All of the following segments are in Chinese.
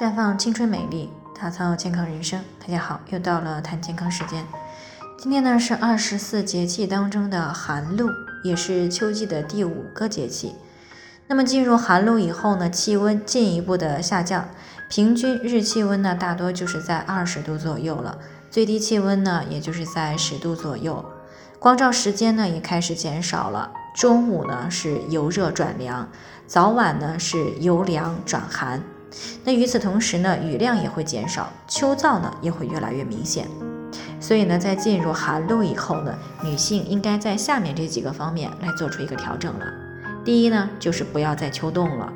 绽放青春美丽，打造健康人生。大家好，又到了谈健康时间。今天呢是二十四节气当中的寒露，也是秋季的第五个节气。那么进入寒露以后呢，气温进一步的下降，平均日气温呢大多就是在二十度左右了，最低气温呢也就是在十度左右。光照时间呢也开始减少了，中午呢是由热转凉，早晚呢是由凉转寒。那与此同时呢，雨量也会减少，秋燥呢也会越来越明显。所以呢，在进入寒露以后呢，女性应该在下面这几个方面来做出一个调整了。第一呢，就是不要再秋冻了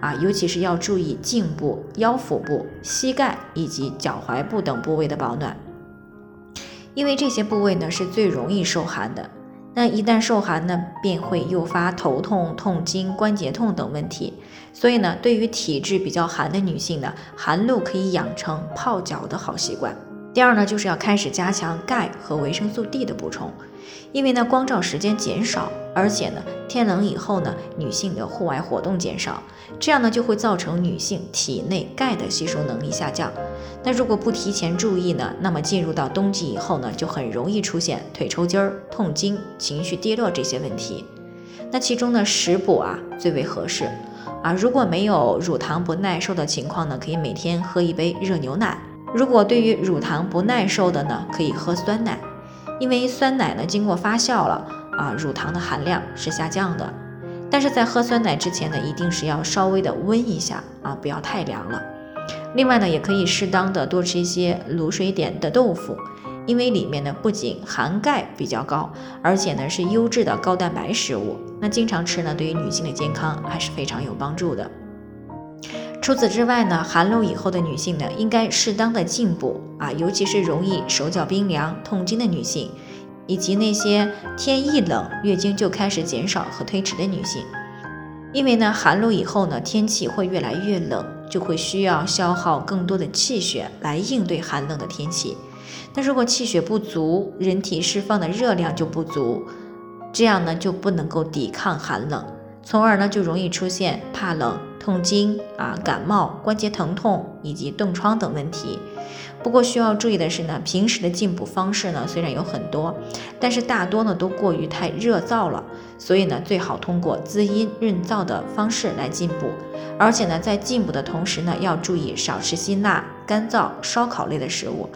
啊，尤其是要注意颈部、腰腹部、膝盖以及脚踝部等部位的保暖，因为这些部位呢是最容易受寒的。那一旦受寒呢，便会诱发头痛、痛经、关节痛等问题。所以呢，对于体质比较寒的女性呢，寒露可以养成泡脚的好习惯。第二呢，就是要开始加强钙和维生素 D 的补充。因为呢，光照时间减少，而且呢，天冷以后呢，女性的户外活动减少，这样呢，就会造成女性体内钙的吸收能力下降。那如果不提前注意呢，那么进入到冬季以后呢，就很容易出现腿抽筋儿、痛经、情绪低落这些问题。那其中呢，食补啊最为合适啊。如果没有乳糖不耐受的情况呢，可以每天喝一杯热牛奶。如果对于乳糖不耐受的呢，可以喝酸奶。因为酸奶呢经过发酵了啊，乳糖的含量是下降的。但是在喝酸奶之前呢，一定是要稍微的温一下啊，不要太凉了。另外呢，也可以适当的多吃一些卤水点的豆腐，因为里面呢不仅含钙比较高，而且呢是优质的高蛋白食物。那经常吃呢，对于女性的健康还是非常有帮助的。除此之外呢，寒露以后的女性呢，应该适当的进补啊，尤其是容易手脚冰凉、痛经的女性，以及那些天一冷月经就开始减少和推迟的女性。因为呢，寒露以后呢，天气会越来越冷，就会需要消耗更多的气血来应对寒冷的天气。那如果气血不足，人体释放的热量就不足，这样呢，就不能够抵抗寒冷，从而呢，就容易出现怕冷。痛经啊、感冒、关节疼痛以及冻疮等问题。不过需要注意的是呢，平时的进补方式呢虽然有很多，但是大多呢都过于太热燥了。所以呢，最好通过滋阴润燥的方式来进补。而且呢，在进补的同时呢，要注意少吃辛辣、干燥、烧烤类的食物。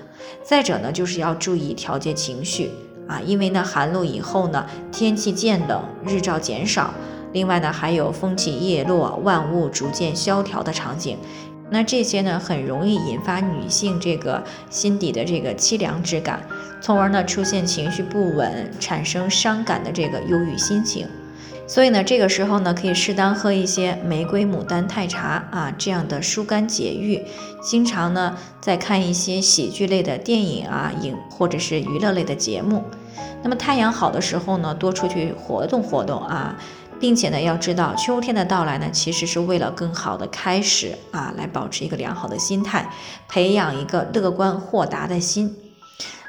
再者呢，就是要注意调节情绪啊，因为呢，寒露以后呢，天气渐冷，日照减少。另外呢，还有风起叶落、万物逐渐萧条的场景，那这些呢，很容易引发女性这个心底的这个凄凉之感，从而呢出现情绪不稳，产生伤感的这个忧郁心情。所以呢，这个时候呢，可以适当喝一些玫瑰牡丹太茶啊，这样的疏肝解郁。经常呢，在看一些喜剧类的电影啊、影或者是娱乐类的节目。那么太阳好的时候呢，多出去活动活动啊。并且呢，要知道秋天的到来呢，其实是为了更好的开始啊，来保持一个良好的心态，培养一个乐观豁达的心。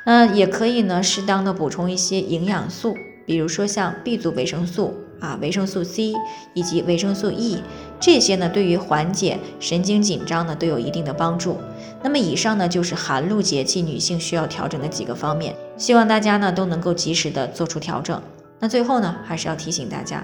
那也可以呢，适当的补充一些营养素，比如说像 B 族维生素啊、维生素 C 以及维生素 E，这些呢，对于缓解神经紧张呢，都有一定的帮助。那么以上呢，就是寒露节气女性需要调整的几个方面，希望大家呢都能够及时的做出调整。那最后呢，还是要提醒大家。